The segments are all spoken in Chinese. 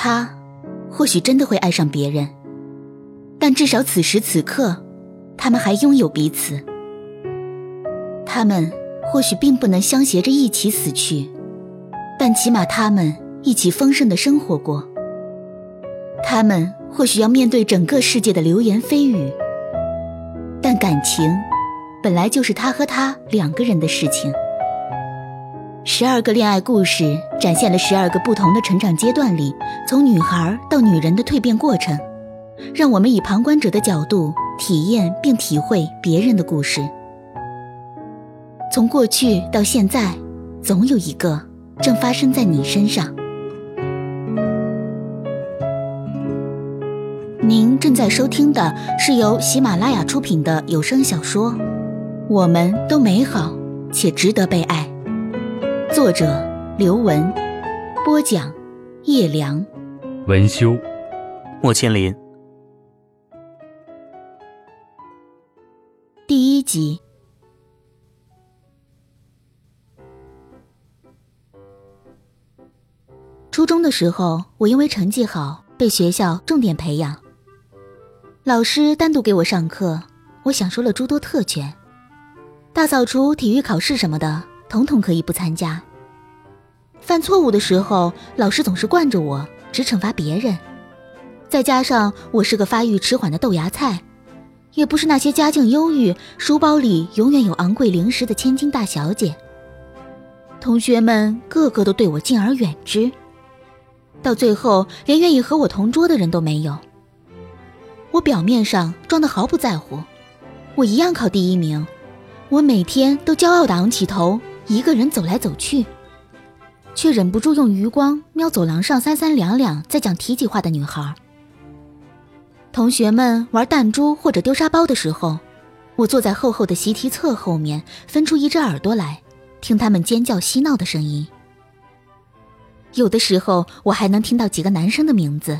他或许真的会爱上别人，但至少此时此刻，他们还拥有彼此。他们或许并不能相携着一起死去，但起码他们一起丰盛的生活过。他们或许要面对整个世界的流言蜚语，但感情本来就是他和他两个人的事情。十二个恋爱故事展现了十二个不同的成长阶段里，从女孩到女人的蜕变过程，让我们以旁观者的角度体验并体会别人的故事。从过去到现在，总有一个正发生在你身上。您正在收听的是由喜马拉雅出品的有声小说《我们都美好且值得被爱》，作者刘文，播讲叶良，文修，莫千林，第一集。初中的时候，我因为成绩好，被学校重点培养。老师单独给我上课，我享受了诸多特权，大扫除、体育考试什么的，统统可以不参加。犯错误的时候，老师总是惯着我，只惩罚别人。再加上我是个发育迟缓的豆芽菜，也不是那些家境优裕、书包里永远有昂贵零食的千金大小姐。同学们个个都对我敬而远之，到最后连愿意和我同桌的人都没有。我表面上装的毫不在乎，我一样考第一名。我每天都骄傲的昂起头，一个人走来走去，却忍不住用余光瞄走廊上三三两两在讲体己话的女孩。同学们玩弹珠或者丢沙包的时候，我坐在厚厚的习题册后面，分出一只耳朵来，听他们尖叫嬉闹的声音。有的时候，我还能听到几个男生的名字。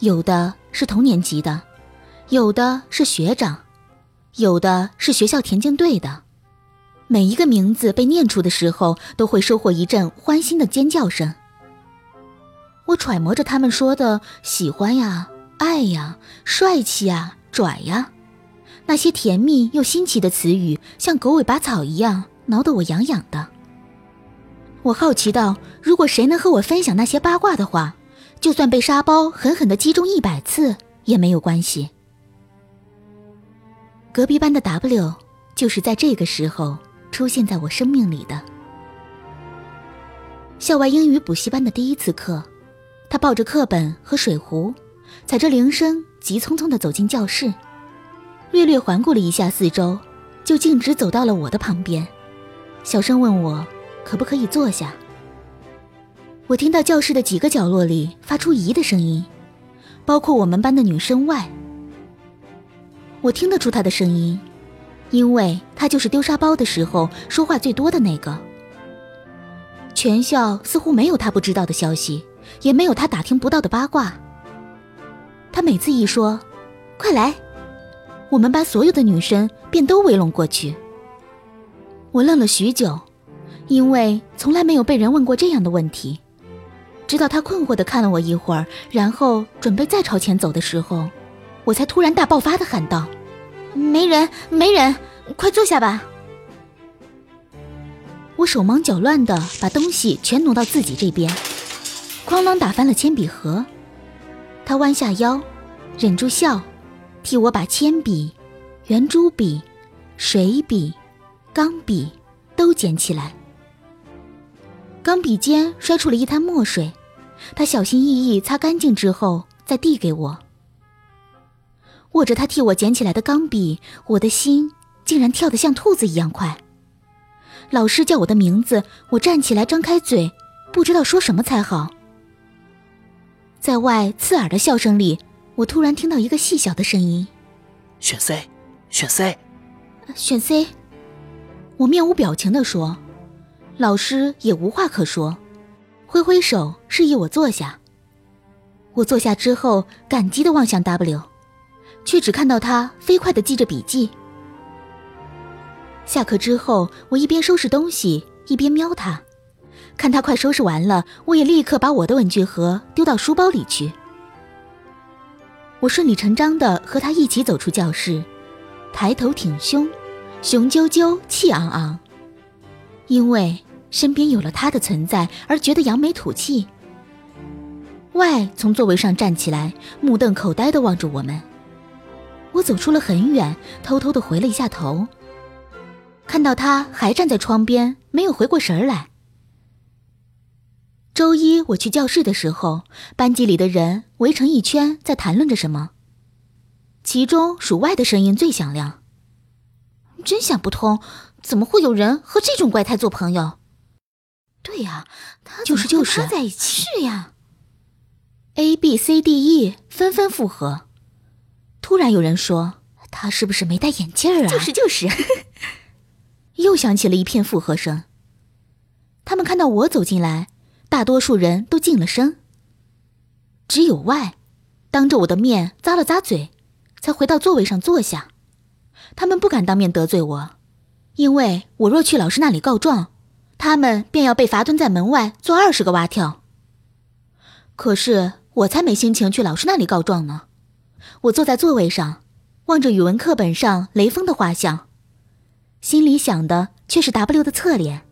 有的是同年级的，有的是学长，有的是学校田径队的。每一个名字被念出的时候，都会收获一阵欢欣的尖叫声。我揣摩着他们说的“喜欢呀，爱呀，帅气呀，拽呀”，那些甜蜜又新奇的词语，像狗尾巴草一样挠得我痒痒的。我好奇到，如果谁能和我分享那些八卦的话。就算被沙包狠狠的击中一百次也没有关系。隔壁班的 W 就是在这个时候出现在我生命里的。校外英语补习班的第一次课，他抱着课本和水壶，踩着铃声，急匆匆的走进教室，略略环顾了一下四周，就径直走到了我的旁边，小声问我可不可以坐下。我听到教室的几个角落里发出咦的声音，包括我们班的女生外。我听得出他的声音，因为他就是丢沙包的时候说话最多的那个。全校似乎没有他不知道的消息，也没有他打听不到的八卦。他每次一说“快来”，我们班所有的女生便都围拢过去。我愣了许久，因为从来没有被人问过这样的问题。直到他困惑的看了我一会儿，然后准备再朝前走的时候，我才突然大爆发的喊道：“没人，没人，快坐下吧！”我手忙脚乱的把东西全挪到自己这边，哐啷打翻了铅笔盒。他弯下腰，忍住笑，替我把铅笔、圆珠笔、水笔、钢笔都捡起来。钢笔尖摔出了一滩墨水。他小心翼翼擦干净之后，再递给我。握着他替我捡起来的钢笔，我的心竟然跳得像兔子一样快。老师叫我的名字，我站起来张开嘴，不知道说什么才好。在外刺耳的笑声里，我突然听到一个细小的声音：“选 C，选 C，选 C。”我面无表情地说，老师也无话可说。挥挥手示意我坐下。我坐下之后，感激地望向 W，却只看到他飞快的记着笔记。下课之后，我一边收拾东西，一边瞄他，看他快收拾完了，我也立刻把我的文具盒丢到书包里去。我顺理成章的和他一起走出教室，抬头挺胸，雄赳赳，气昂昂。因为身边有了他的存在，而觉得扬眉吐气。外从座位上站起来，目瞪口呆的望着我们。我走出了很远，偷偷的回了一下头，看到他还站在窗边，没有回过神来。周一我去教室的时候，班级里的人围成一圈，在谈论着什么。其中数外的声音最响亮。真想不通，怎么会有人和这种怪胎做朋友？对呀，他就是就是在一起。是呀。A B C D E 纷纷附和。突然有人说：“他是不是没戴眼镜啊？”就是就是。又响起了一片附和声。他们看到我走进来。大多数人都静了声，只有外，当着我的面咂了咂嘴，才回到座位上坐下。他们不敢当面得罪我，因为我若去老师那里告状，他们便要被罚蹲在门外做二十个蛙跳。可是我才没心情去老师那里告状呢。我坐在座位上，望着语文课本上雷锋的画像，心里想的却是 W 的侧脸。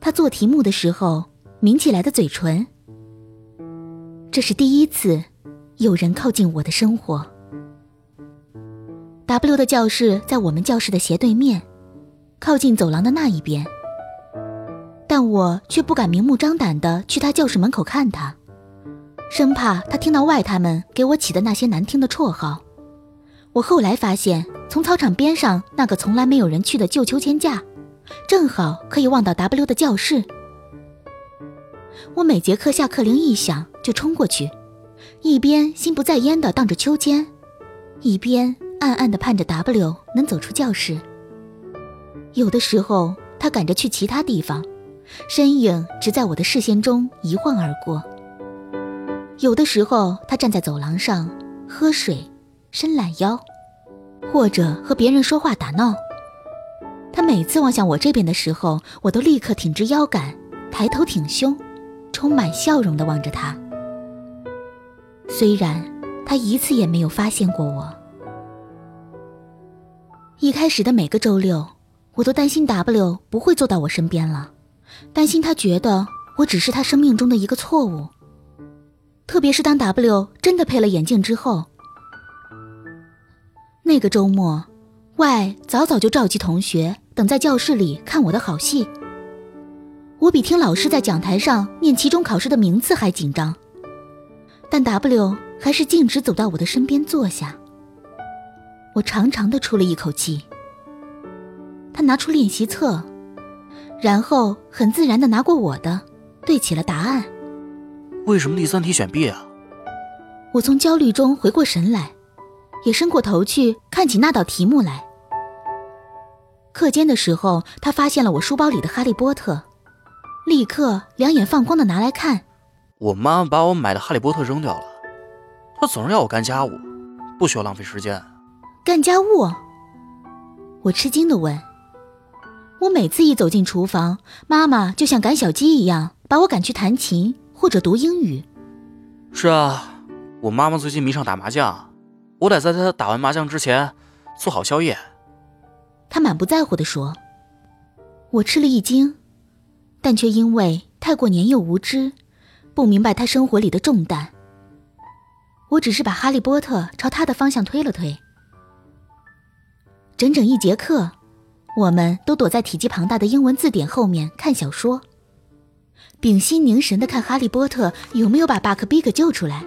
他做题目的时候。抿起来的嘴唇，这是第一次有人靠近我的生活。W 的教室在我们教室的斜对面，靠近走廊的那一边，但我却不敢明目张胆的去他教室门口看他，生怕他听到外他们给我起的那些难听的绰号。我后来发现，从操场边上那个从来没有人去的旧秋千架，正好可以望到 W 的教室。我每节课下课铃一响就冲过去，一边心不在焉地荡着秋千，一边暗暗地盼着 W 能走出教室。有的时候他赶着去其他地方，身影只在我的视线中一晃而过；有的时候他站在走廊上喝水、伸懒腰，或者和别人说话打闹。他每次望向我这边的时候，我都立刻挺直腰杆，抬头挺胸。充满笑容地望着他，虽然他一次也没有发现过我。一开始的每个周六，我都担心 W 不会坐到我身边了，担心他觉得我只是他生命中的一个错误。特别是当 W 真的配了眼镜之后，那个周末，Y 早早就召集同学等在教室里看我的好戏。我比听老师在讲台上念期中考试的名次还紧张，但 W 还是径直走到我的身边坐下。我长长的出了一口气。他拿出练习册，然后很自然的拿过我的，对起了答案。为什么第三题选 B 啊？我从焦虑中回过神来，也伸过头去看起那道题目来。课间的时候，他发现了我书包里的《哈利波特》。立刻两眼放光的拿来看，我妈妈把我买的《哈利波特》扔掉了，她总是要我干家务，不需要浪费时间。干家务？我吃惊的问。我每次一走进厨房，妈妈就像赶小鸡一样把我赶去弹琴或者读英语。是啊，我妈妈最近迷上打麻将，我得在她打完麻将之前做好宵夜。他满不在乎的说。我吃了一惊。但却因为太过年幼无知，不明白他生活里的重担。我只是把哈利波特朝他的方向推了推。整整一节课，我们都躲在体积庞大的英文字典后面看小说，屏息凝神的看哈利波特有没有把巴克比克救出来。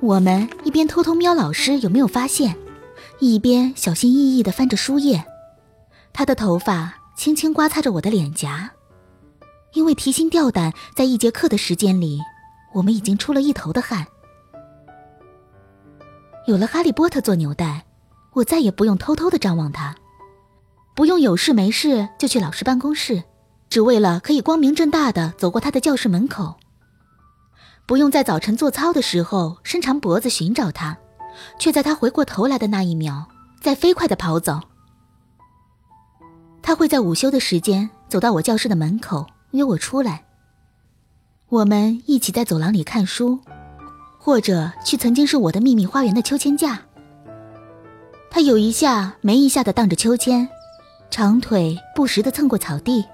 我们一边偷偷瞄老师有没有发现，一边小心翼翼的翻着书页。他的头发轻轻刮擦着我的脸颊。因为提心吊胆，在一节课的时间里，我们已经出了一头的汗。有了哈利波特做纽带，我再也不用偷偷的张望他，不用有事没事就去老师办公室，只为了可以光明正大的走过他的教室门口。不用在早晨做操的时候伸长脖子寻找他，却在他回过头来的那一秒，再飞快的跑走。他会在午休的时间走到我教室的门口。约我出来，我们一起在走廊里看书，或者去曾经是我的秘密花园的秋千架。他有一下没一下的荡着秋千，长腿不时的蹭过草地。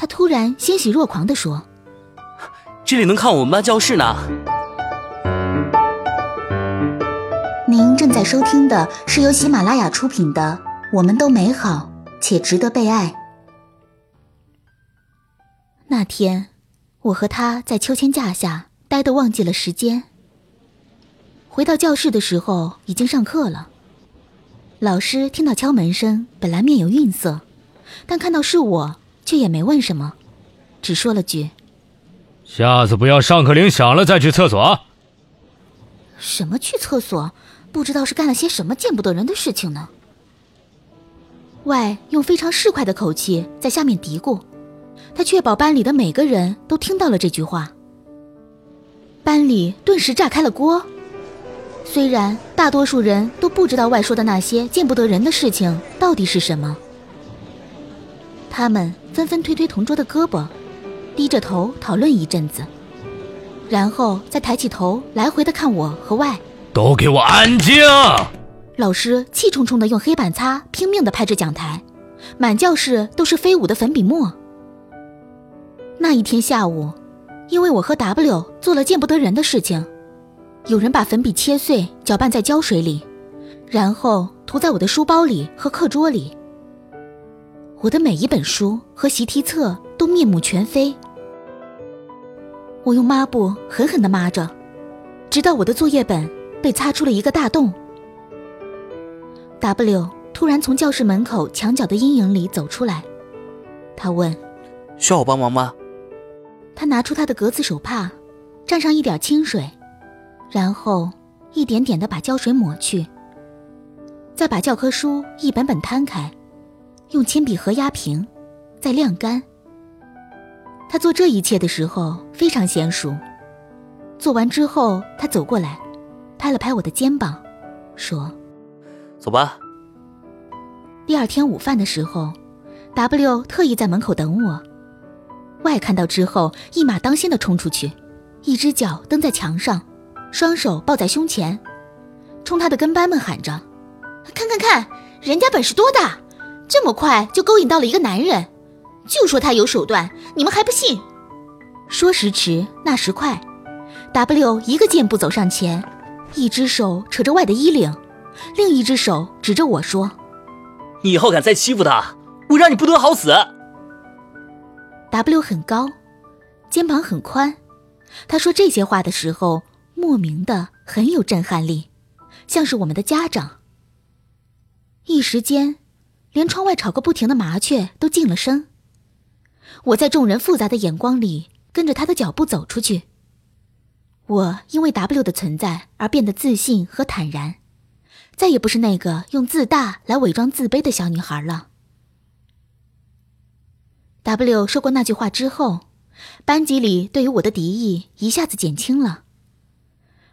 他突然欣喜若狂地说：“这里能看我们班教室呢。”您正在收听的是由喜马拉雅出品的《我们都美好且值得被爱》。那天，我和他在秋千架下待得忘记了时间。回到教室的时候，已经上课了。老师听到敲门声，本来面有愠色，但看到是我。却也没问什么，只说了句：“下次不要上课铃响了再去厕所。”什么去厕所？不知道是干了些什么见不得人的事情呢。外用非常市侩的口气在下面嘀咕，他确保班里的每个人都听到了这句话。班里顿时炸开了锅。虽然大多数人都不知道外说的那些见不得人的事情到底是什么，他们。纷纷推推同桌的胳膊，低着头讨论一阵子，然后再抬起头来回的看我和外。都给我安静！老师气冲冲的用黑板擦拼命的拍着讲台，满教室都是飞舞的粉笔沫。那一天下午，因为我和 W 做了见不得人的事情，有人把粉笔切碎，搅拌在胶水里，然后涂在我的书包里和课桌里。我的每一本书和习题册都面目全非。我用抹布狠狠地抹着，直到我的作业本被擦出了一个大洞。W 突然从教室门口墙角的阴影里走出来，他问：“需要我帮忙吗？”他拿出他的格子手帕，蘸上一点清水，然后一点点地把胶水抹去，再把教科书一本本摊开。用铅笔盒压平，再晾干。他做这一切的时候非常娴熟。做完之后，他走过来，拍了拍我的肩膀，说：“走吧。”第二天午饭的时候，W 特意在门口等我。Y 看到之后，一马当先的冲出去，一只脚蹬在墙上，双手抱在胸前，冲他的跟班们喊着：“看看看，人家本事多大！”这么快就勾引到了一个男人，就说他有手段，你们还不信？说时迟，那时快，W 一个箭步走上前，一只手扯着外的衣领，另一只手指着我说：“你以后敢再欺负他，我让你不得好死。”W 很高，肩膀很宽，他说这些话的时候，莫名的很有震撼力，像是我们的家长。一时间。连窗外吵个不停的麻雀都静了声。我在众人复杂的眼光里跟着他的脚步走出去。我因为 W 的存在而变得自信和坦然，再也不是那个用自大来伪装自卑的小女孩了。W 说过那句话之后，班级里对于我的敌意一下子减轻了。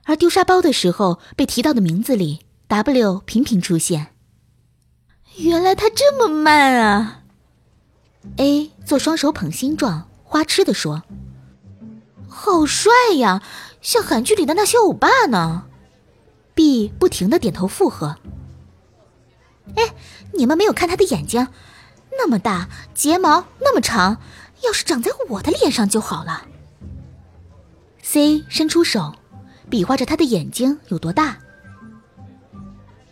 而丢沙包的时候被提到的名字里，W 频频出现。原来他这么慢啊！A 做双手捧心状，花痴的说：“好帅呀，像韩剧里的那些欧巴呢。”B 不停的点头附和。哎，你们没有看他的眼睛，那么大，睫毛那么长，要是长在我的脸上就好了。C 伸出手，比划着他的眼睛有多大。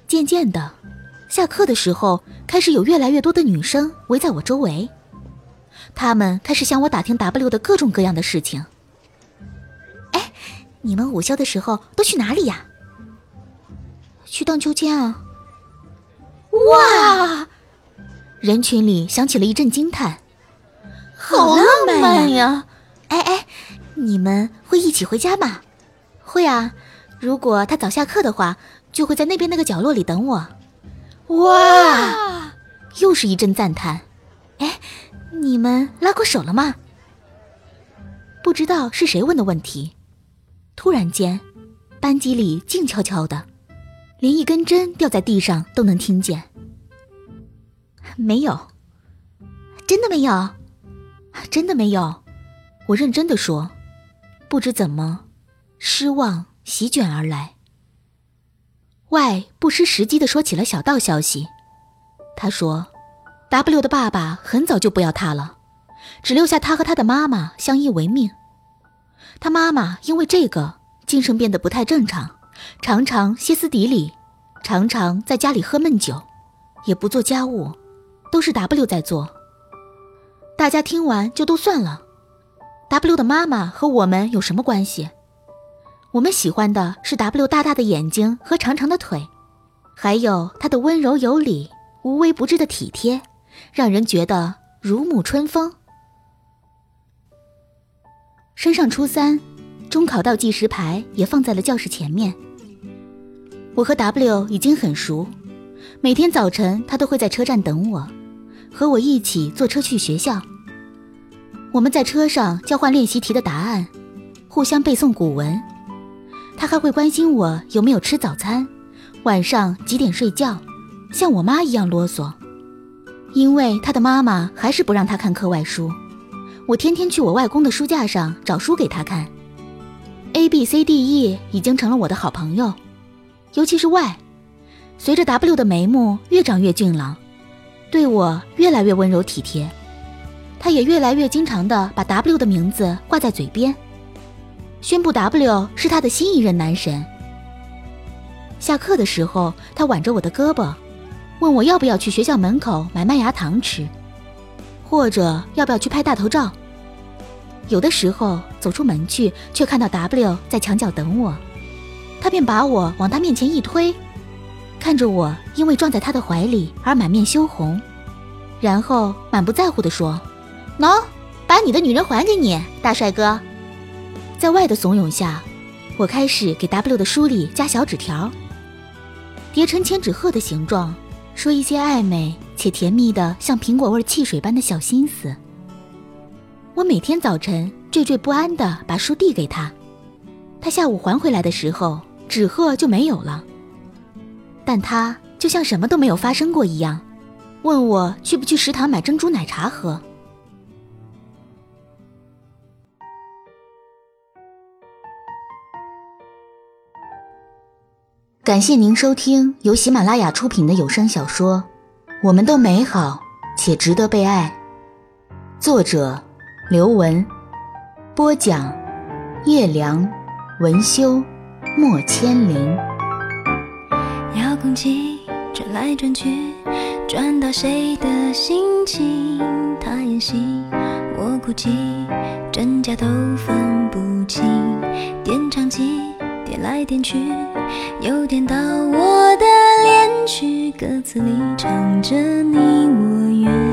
渐渐的。下课的时候，开始有越来越多的女生围在我周围，她们开始向我打听 W 的各种各样的事情。哎，你们午休的时候都去哪里呀？去荡秋千啊！哇！人群里响起了一阵惊叹，好浪漫呀！哎哎，你们会一起回家吗？会啊，如果他早下课的话，就会在那边那个角落里等我。哇！又是一阵赞叹。哎，你们拉过手了吗？不知道是谁问的问题。突然间，班级里静悄悄的，连一根针掉在地上都能听见。没有，真的没有，真的没有。我认真的说，不知怎么，失望席卷而来。Y 不失时机的说起了小道消息，他说，W 的爸爸很早就不要他了，只留下他和他的妈妈相依为命。他妈妈因为这个精神变得不太正常，常常歇斯底里，常常在家里喝闷酒，也不做家务，都是 W 在做。大家听完就都算了，W 的妈妈和我们有什么关系？我们喜欢的是 W 大大的眼睛和长长的腿，还有他的温柔有礼、无微不至的体贴，让人觉得如沐春风。升上初三，中考倒计时牌也放在了教室前面。我和 W 已经很熟，每天早晨他都会在车站等我，和我一起坐车去学校。我们在车上交换练习题的答案，互相背诵古文。他还会关心我有没有吃早餐，晚上几点睡觉，像我妈一样啰嗦。因为他的妈妈还是不让他看课外书，我天天去我外公的书架上找书给他看。A B C D E 已经成了我的好朋友，尤其是 Y，随着 W 的眉目越长越俊朗，对我越来越温柔体贴，他也越来越经常的把 W 的名字挂在嘴边。宣布 W 是他的新一任男神。下课的时候，他挽着我的胳膊，问我要不要去学校门口买麦芽糖吃，或者要不要去拍大头照。有的时候走出门去，却看到 W 在墙角等我，他便把我往他面前一推，看着我因为撞在他的怀里而满面羞红，然后满不在乎地说：“喏，把你的女人还给你，大帅哥。”在 Y 的怂恿下，我开始给 W 的书里加小纸条，叠成千纸鹤的形状，说一些暧昧且甜蜜的像苹果味汽水般的小心思。我每天早晨惴惴不安地把书递给他，他下午还回来的时候，纸鹤就没有了。但他就像什么都没有发生过一样，问我去不去食堂买珍珠奶茶喝。感谢您收听由喜马拉雅出品的有声小说《我们都美好且值得被爱》，作者刘文，播讲叶良，文修，莫千灵。遥控器转来转去，转到谁的心情？他演戏，我哭泣，真假都分不清。点唱机。点来点去，又点到我的恋曲，歌词里唱着你我缘。